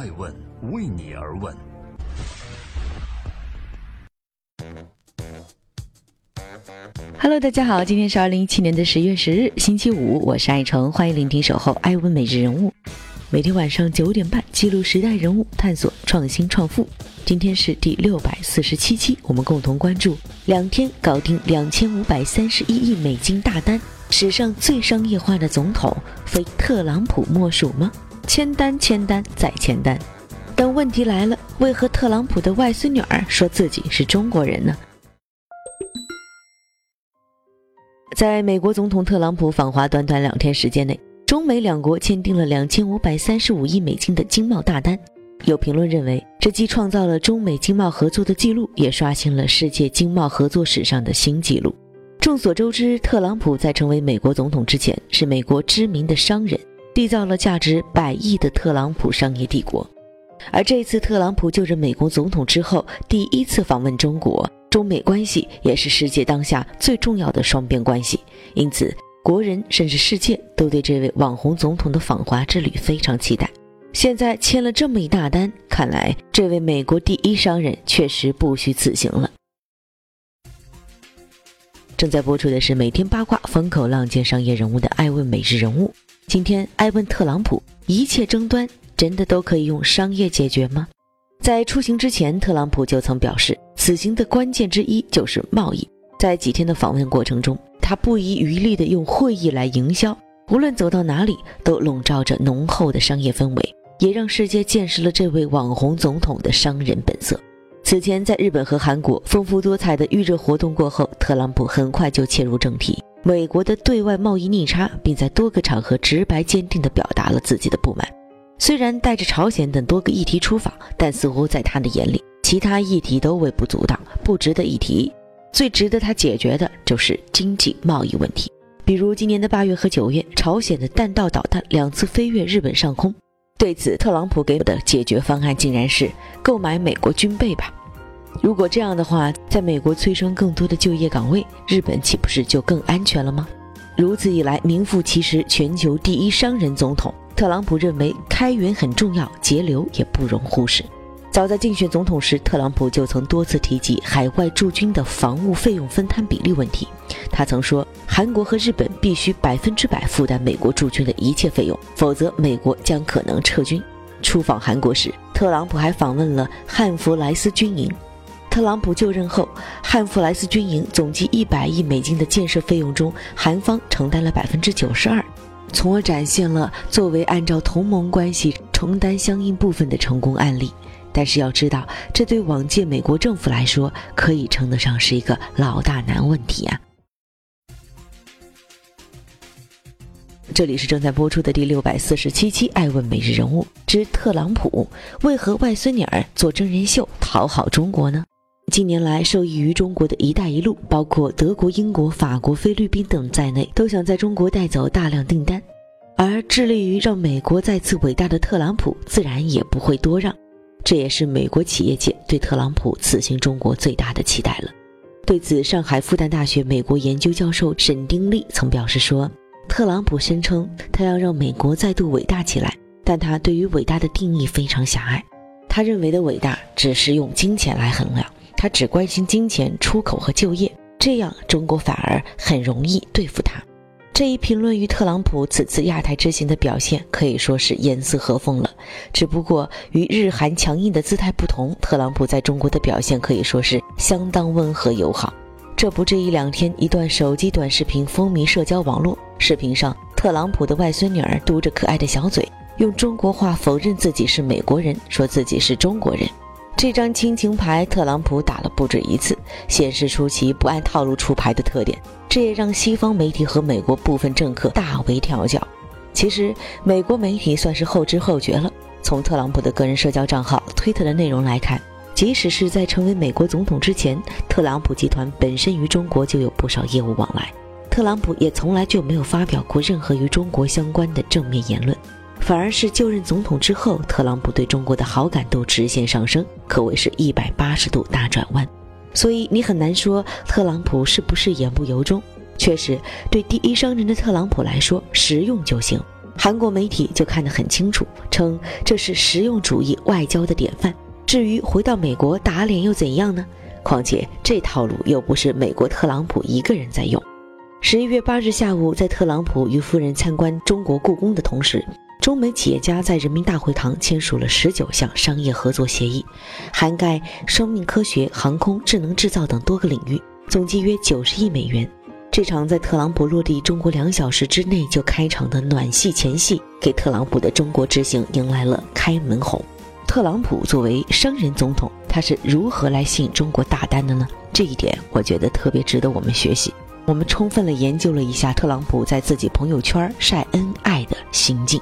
爱问为你而问。Hello，大家好，今天是二零一七年的十月十日，星期五，我是爱成，欢迎聆听守候爱问每日人物。每天晚上九点半，记录时代人物，探索创新创富。今天是第六百四十七期，我们共同关注两天搞定两千五百三十一亿美金大单，史上最商业化的总统非特朗普莫属吗？签单，签单，再签单。但问题来了，为何特朗普的外孙女儿说自己是中国人呢？在美国总统特朗普访华短短两天时间内，中美两国签订了两千五百三十五亿美金的经贸大单。有评论认为，这既创造了中美经贸合作的记录，也刷新了世界经贸合作史上的新纪录。众所周知，特朗普在成为美国总统之前，是美国知名的商人，缔造了价值百亿的特朗普商业帝国。而这次特朗普就任美国总统之后，第一次访问中国。中美关系也是世界当下最重要的双边关系，因此国人甚至世界都对这位网红总统的访华之旅非常期待。现在签了这么一大单，看来这位美国第一商人确实不虚此行了。正在播出的是每天八卦风口浪尖商业人物的爱问每日人物，今天爱问特朗普：一切争端真的都可以用商业解决吗？在出行之前，特朗普就曾表示。此行的关键之一就是贸易。在几天的访问过程中，他不遗余力地用会议来营销，无论走到哪里都笼罩着浓厚的商业氛围，也让世界见识了这位网红总统的商人本色。此前，在日本和韩国丰富多彩的预热活动过后，特朗普很快就切入正题：美国的对外贸易逆差，并在多个场合直白坚定地表达了自己的不满。虽然带着朝鲜等多个议题出访，但似乎在他的眼里。其他议题都微不足道，不值得一提。最值得他解决的就是经济贸易问题，比如今年的八月和九月，朝鲜的弹道导弹两次飞越日本上空。对此，特朗普给我的解决方案竟然是购买美国军备吧？如果这样的话，在美国催生更多的就业岗位，日本岂不是就更安全了吗？如此一来，名副其实全球第一商人总统特朗普认为开源很重要，节流也不容忽视。早在竞选总统时，特朗普就曾多次提及海外驻军的防务费用分摊比例问题。他曾说，韩国和日本必须百分之百负担美国驻军的一切费用，否则美国将可能撤军。出访韩国时，特朗普还访问了汉弗莱斯军营。特朗普就任后，汉弗莱斯军营总计一百亿美金的建设费用中，韩方承担了百分之九十二，从而展现了作为按照同盟关系承担相应部分的成功案例。但是要知道，这对往届美国政府来说，可以称得上是一个老大难问题啊！这里是正在播出的第六百四十七期《爱问每日人物》之特朗普为何外孙女儿做真人秀讨好中国呢？近年来，受益于中国的一带一路，包括德国、英国、法国、菲律宾等在内，都想在中国带走大量订单，而致力于让美国再次伟大的特朗普，自然也不会多让。这也是美国企业界对特朗普此行中国最大的期待了。对此，上海复旦大学美国研究教授沈丁力曾表示说：“特朗普声称他要让美国再度伟大起来，但他对于伟大的定义非常狭隘。他认为的伟大只是用金钱来衡量，他只关心金钱、出口和就业，这样中国反而很容易对付他。”这一评论与特朗普此次亚太之行的表现可以说是严丝合缝了。只不过与日韩强硬的姿态不同，特朗普在中国的表现可以说是相当温和友好。这不，这一两天一段手机短视频风靡社交网络。视频上，特朗普的外孙女儿嘟着可爱的小嘴，用中国话否认自己是美国人，说自己是中国人。这张亲情牌，特朗普打了不止一次，显示出其不按套路出牌的特点。这也让西方媒体和美国部分政客大为跳脚。其实，美国媒体算是后知后觉了。从特朗普的个人社交账号推特的内容来看，即使是在成为美国总统之前，特朗普集团本身与中国就有不少业务往来。特朗普也从来就没有发表过任何与中国相关的正面言论。反而是就任总统之后，特朗普对中国的好感度直线上升，可谓是一百八十度大转弯。所以你很难说特朗普是不是言不由衷。确实，对第一商人的特朗普来说，实用就行，韩国媒体就看得很清楚，称这是实用主义外交的典范。至于回到美国打脸又怎样呢？况且这套路又不是美国特朗普一个人在用。十一月八日下午，在特朗普与夫人参观中国故宫的同时，中美企业家在人民大会堂签署了十九项商业合作协议，涵盖生命科学、航空、智能制造等多个领域，总计约九十亿美元。这场在特朗普落地中国两小时之内就开场的暖戏前戏，给特朗普的中国之行迎来了开门红。特朗普作为商人总统，他是如何来吸引中国大单的呢？这一点我觉得特别值得我们学习。我们充分了研究了一下特朗普在自己朋友圈晒恩爱的行径。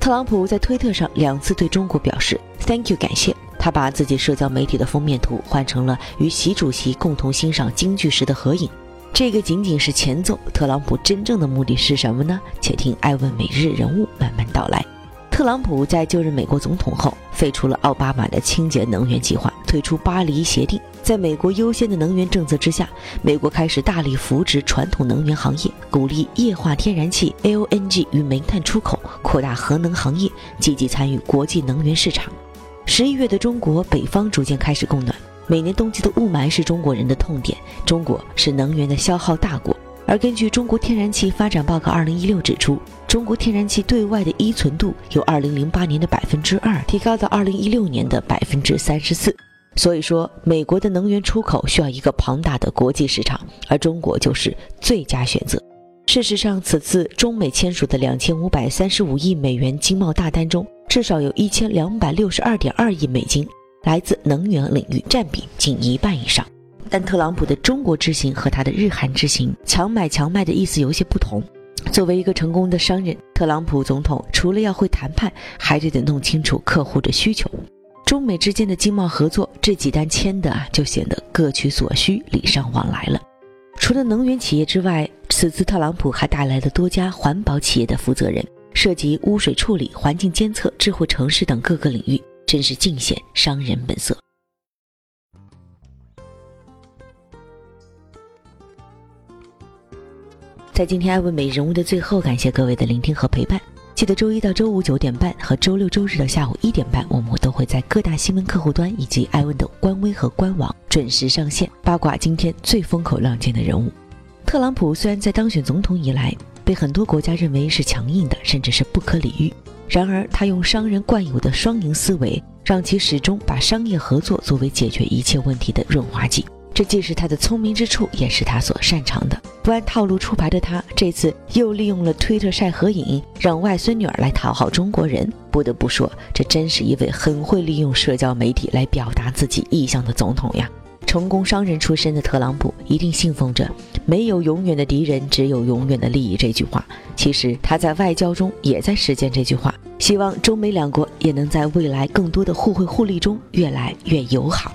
特朗普在推特上两次对中国表示 “thank you” 感谢，他把自己社交媒体的封面图换成了与习主席共同欣赏京剧时的合影。这个仅仅是前奏，特朗普真正的目的是什么呢？且听艾问每日人物慢慢道来。特朗普在就任美国总统后，废除了奥巴马的清洁能源计划，退出巴黎协定。在美国优先的能源政策之下，美国开始大力扶植传统能源行业，鼓励液化天然气 （LNG） 与煤炭出口，扩大核能行业，积极参与国际能源市场。十一月的中国北方逐渐开始供暖，每年冬季的雾霾是中国人的痛点。中国是能源的消耗大国。而根据中国天然气发展报告二零一六指出，中国天然气对外的依存度由二零零八年的百分之二提高到二零一六年的百分之三十四。所以说，美国的能源出口需要一个庞大的国际市场，而中国就是最佳选择。事实上，此次中美签署的两千五百三十五亿美元经贸大单中，至少有一千两百六十二点二亿美金来自能源领域，占比近一半以上。但特朗普的中国之行和他的日韩之行强买强卖的意思有些不同。作为一个成功的商人，特朗普总统除了要会谈判，还得得弄清楚客户的需求。中美之间的经贸合作这几单签的啊，就显得各取所需，礼尚往来了。除了能源企业之外，此次特朗普还带来了多家环保企业的负责人，涉及污水处理、环境监测、智慧城市等各个领域，真是尽显商人本色。在今天艾问美人物的最后，感谢各位的聆听和陪伴。记得周一到周五九点半和周六周日的下午一点半，我们都会在各大新闻客户端以及艾问的官微和官网准时上线八卦今天最风口浪尖的人物。特朗普虽然在当选总统以来被很多国家认为是强硬的，甚至是不可理喻，然而他用商人惯有的双赢思维，让其始终把商业合作作为解决一切问题的润滑剂。这既是他的聪明之处，也是他所擅长的。不按套路出牌的他，这次又利用了推特晒合影，让外孙女儿来讨好中国人。不得不说，这真是一位很会利用社交媒体来表达自己意向的总统呀！成功商人出身的特朗普一定信奉着“没有永远的敌人，只有永远的利益”这句话。其实他在外交中也在实践这句话。希望中美两国也能在未来更多的互惠互利中越来越友好。